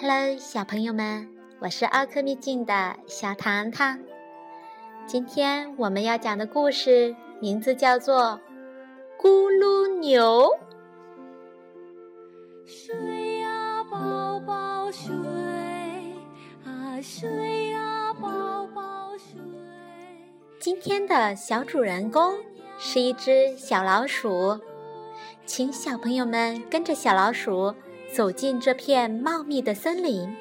Hello，小朋友们，我是奥克秘境的小糖糖。今天我们要讲的故事名字叫做《咕噜牛》。睡呀，宝宝睡啊，睡呀，宝宝睡。今天的小主人公是一只小老鼠，请小朋友们跟着小老鼠。走进这片茂密的森林，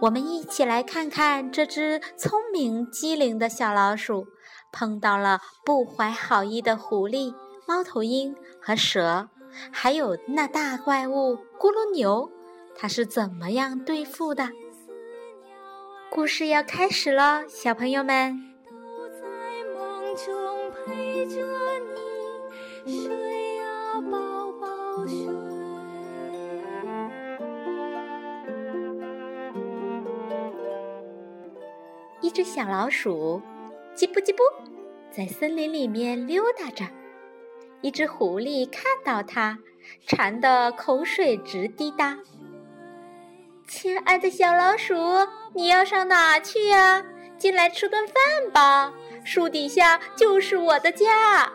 我们一起来看看这只聪明机灵的小老鼠碰到了不怀好意的狐狸、猫头鹰和蛇，还有那大怪物咕噜牛，它是怎么样对付的？故事要开始了，小朋友们。一只小老鼠，叽不叽不，在森林里面溜达着。一只狐狸看到它，馋得口水直滴答。亲爱的小老鼠，你要上哪去呀？进来吃顿饭吧，树底下就是我的家。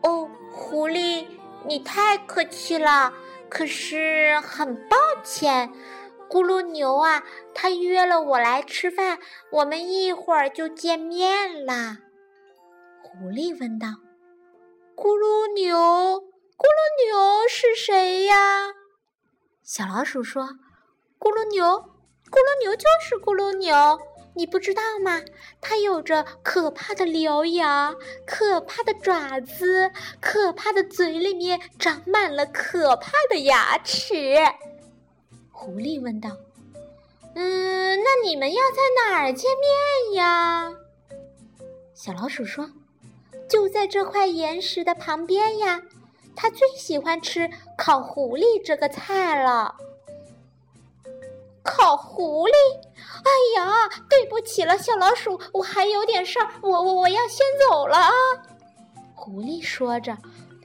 哦，狐狸，你太客气了，可是很抱歉。咕噜牛啊，他约了我来吃饭，我们一会儿就见面啦。狐狸问道：“咕噜牛，咕噜牛是谁呀？”小老鼠说：“咕噜牛，咕噜牛就是咕噜牛，你不知道吗？它有着可怕的獠牙，可怕的爪子，可怕的嘴里面长满了可怕的牙齿。”狐狸问道：“嗯，那你们要在哪儿见面呀？”小老鼠说：“就在这块岩石的旁边呀。它最喜欢吃烤狐狸这个菜了。”烤狐狸？哎呀，对不起了，小老鼠，我还有点事儿，我我我要先走了啊！狐狸说着，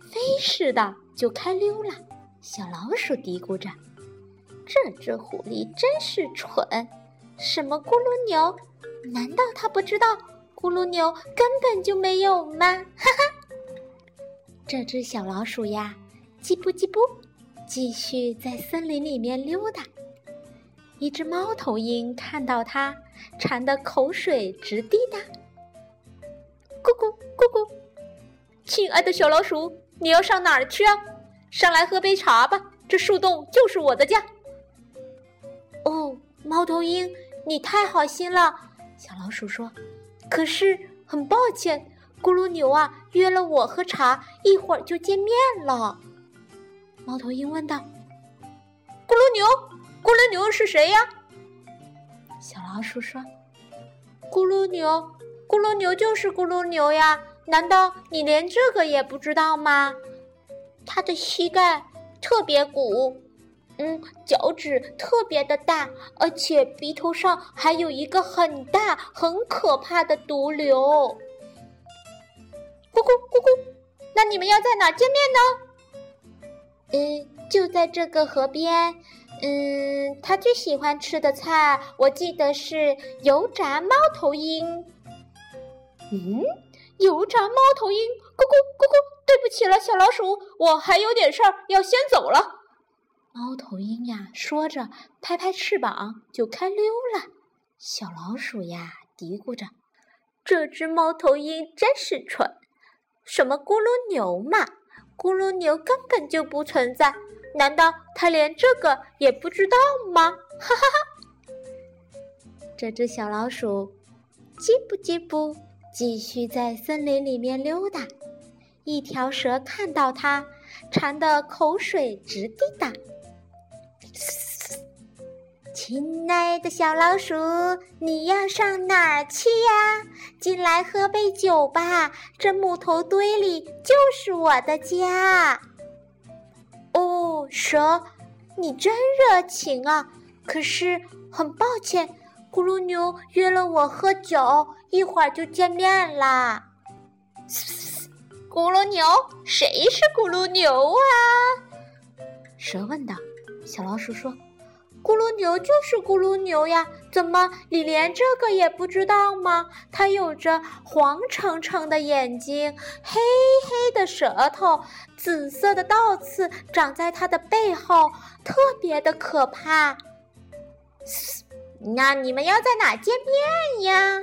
飞似的就开溜了。小老鼠嘀咕着。这只狐狸真是蠢！什么咕噜牛？难道它不知道咕噜牛根本就没有吗？哈哈！这只小老鼠呀，叽不叽不，继续在森林里面溜达。一只猫头鹰看到它，馋得口水直滴答。咕咕咕咕！亲爱的小老鼠，你要上哪儿去啊？上来喝杯茶吧，这树洞就是我的家。哦，猫头鹰，你太好心了。小老鼠说：“可是很抱歉，咕噜牛啊约了我喝茶，一会儿就见面了。”猫头鹰问道：“咕噜牛，咕噜牛是谁呀？”小老鼠说：“咕噜牛，咕噜牛就是咕噜牛呀，难道你连这个也不知道吗？他的膝盖特别鼓。”嗯，脚趾特别的大，而且鼻头上还有一个很大、很可怕的毒瘤。咕咕咕咕，那你们要在哪见面呢？嗯，就在这个河边。嗯，他最喜欢吃的菜，我记得是油炸猫头鹰。嗯，油炸猫头鹰。咕咕咕咕，对不起了，小老鼠，我还有点事儿要先走了。猫头鹰呀，说着，拍拍翅膀就开溜了。小老鼠呀，嘀咕着：“这只猫头鹰真是蠢，什么咕噜牛嘛，咕噜牛根本就不存在。难道它连这个也不知道吗？”哈哈哈！这只小老鼠，叽不叽不，继续在森林里面溜达。一条蛇看到它，馋得口水直滴答。亲爱的小老鼠，你要上哪儿去呀？进来喝杯酒吧，这木头堆里就是我的家。哦，蛇，你真热情啊！可是很抱歉，咕噜牛约了我喝酒，一会儿就见面啦。咕噜牛，谁是咕噜牛啊？蛇问道。小老鼠说。咕噜牛就是咕噜牛呀，怎么你连这个也不知道吗？它有着黄澄澄的眼睛，黑黑的舌头，紫色的倒刺长在它的背后，特别的可怕。那你们要在哪见面呀？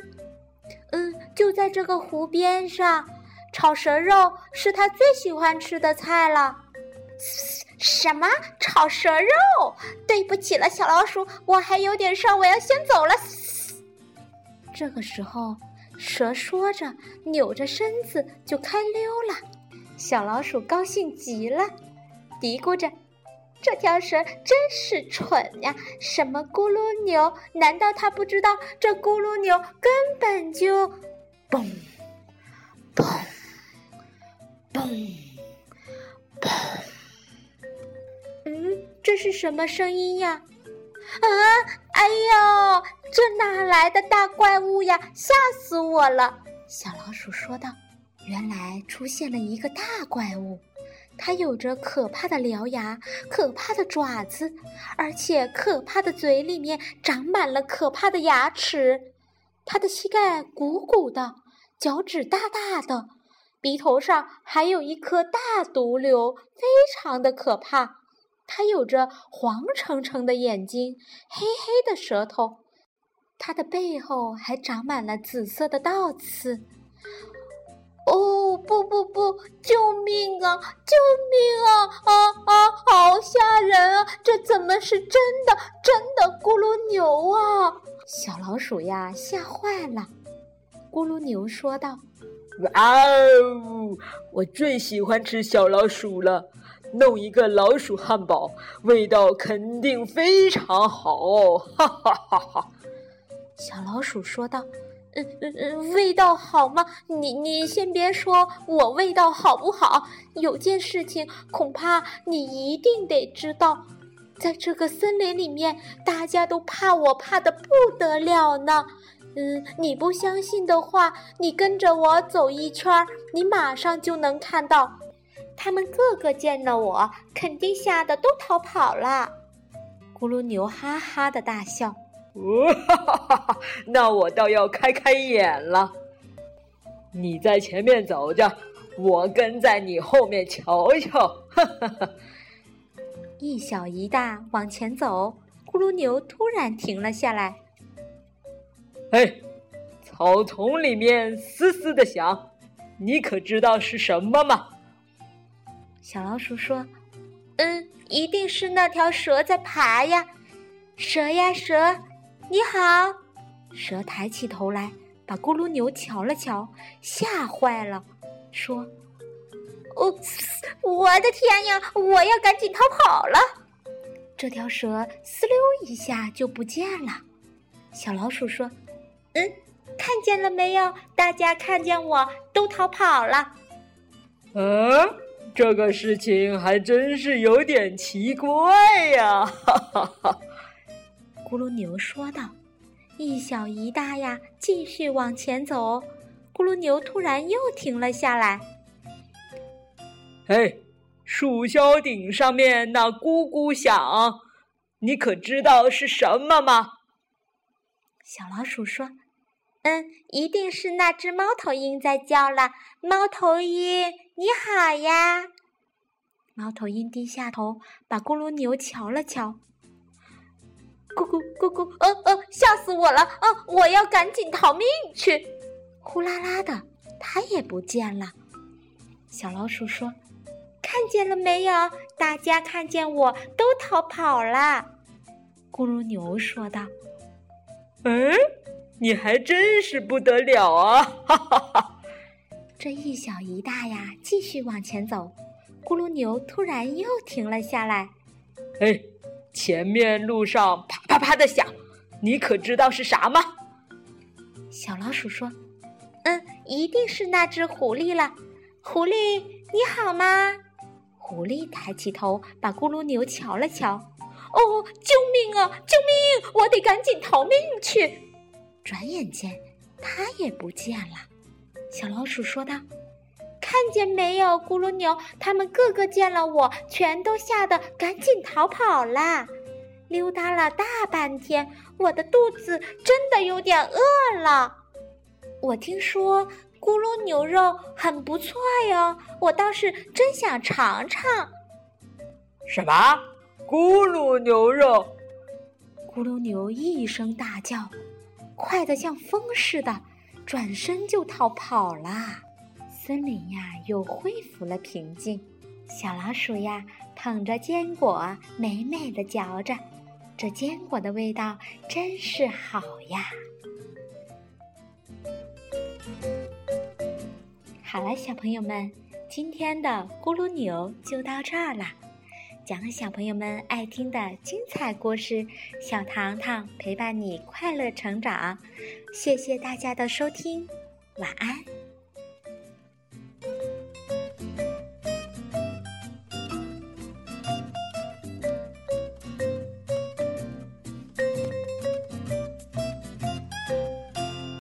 嗯，就在这个湖边上。炒蛇肉是他最喜欢吃的菜了。什么炒蛇肉？对不起了，小老鼠，我还有点事儿，我要先走了。这个时候，蛇说着，扭着身子就开溜了。小老鼠高兴极了，嘀咕着：“这条蛇真是蠢呀！什么咕噜牛？难道它不知道这咕噜牛根本就……嘣，嘣，嘣，嘣。”这是什么声音呀？啊！哎呦，这哪来的大怪物呀？吓死我了！小老鼠说道：“原来出现了一个大怪物，它有着可怕的獠牙、可怕的爪子，而且可怕的嘴里面长满了可怕的牙齿。它的膝盖鼓鼓的，脚趾大大的，鼻头上还有一颗大毒瘤，非常的可怕。”它有着黄澄澄的眼睛，黑黑的舌头，它的背后还长满了紫色的倒刺。哦，不不不！救命啊！救命啊！啊啊！好吓人啊！这怎么是真的？真的咕噜牛啊！小老鼠呀，吓坏了。咕噜牛说道：“哇哦，我最喜欢吃小老鼠了。”弄一个老鼠汉堡，味道肯定非常好！哈哈哈哈！小老鼠说道：“嗯嗯嗯，味道好吗？你你先别说我味道好不好，有件事情恐怕你一定得知道，在这个森林里面，大家都怕我怕的不得了呢。嗯，你不相信的话，你跟着我走一圈，你马上就能看到。”他们个个见到我，肯定吓得都逃跑了。咕噜牛哈哈的大笑，哈哈哈哈！那我倒要开开眼了。你在前面走着，我跟在你后面瞧瞧。哈哈哈！一小一大往前走，咕噜牛突然停了下来。哎，草丛里面嘶嘶的响，你可知道是什么吗？小老鼠说：“嗯，一定是那条蛇在爬呀！蛇呀蛇，你好！”蛇抬起头来，把咕噜牛瞧了瞧，吓坏了，说：“哦，我的天呀！我要赶紧逃跑了！”这条蛇呲溜一下就不见了。小老鼠说：“嗯，看见了没有？大家看见我都逃跑了。”嗯。这个事情还真是有点奇怪呀！哈哈哈，咕噜牛说道：“一小一大呀，继续往前走。”咕噜牛突然又停了下来。“嘿，树梢顶上面那咕咕响，你可知道是什么吗？”小老鼠说：“嗯，一定是那只猫头鹰在叫了。猫头鹰。”你好呀，猫头鹰低下头，把咕噜牛瞧了瞧。咕咕咕咕，呃呃，吓死我了！啊，我要赶紧逃命去！呼啦啦的，它也不见了。小老鼠说：“看见了没有？大家看见我都逃跑了。”咕噜牛说道：“嗯，你还真是不得了啊！”哈哈哈。这一小一大呀，继续往前走。咕噜牛突然又停了下来。哎，前面路上啪啪啪的响，你可知道是啥吗？小老鼠说：“嗯，一定是那只狐狸了。狐狸，你好吗？”狐狸抬起头，把咕噜牛瞧了瞧。哦，救命啊！救命！我得赶紧逃命去。转眼间，它也不见了。小老鼠说道：“看见没有，咕噜牛？他们个个见了我，全都吓得赶紧逃跑了。溜达了大半天，我的肚子真的有点饿了。我听说咕噜牛肉很不错哟，我倒是真想尝尝。什么？咕噜牛肉？咕噜牛一声大叫，快得像风似的，转身就逃跑了。森林呀，又恢复了平静。小老鼠呀，捧着坚果，美美的嚼着。这坚果的味道真是好呀！好了，小朋友们，今天的咕噜牛就到这儿了。讲小朋友们爱听的精彩故事，小糖糖陪伴你快乐成长。谢谢大家的收听，晚安。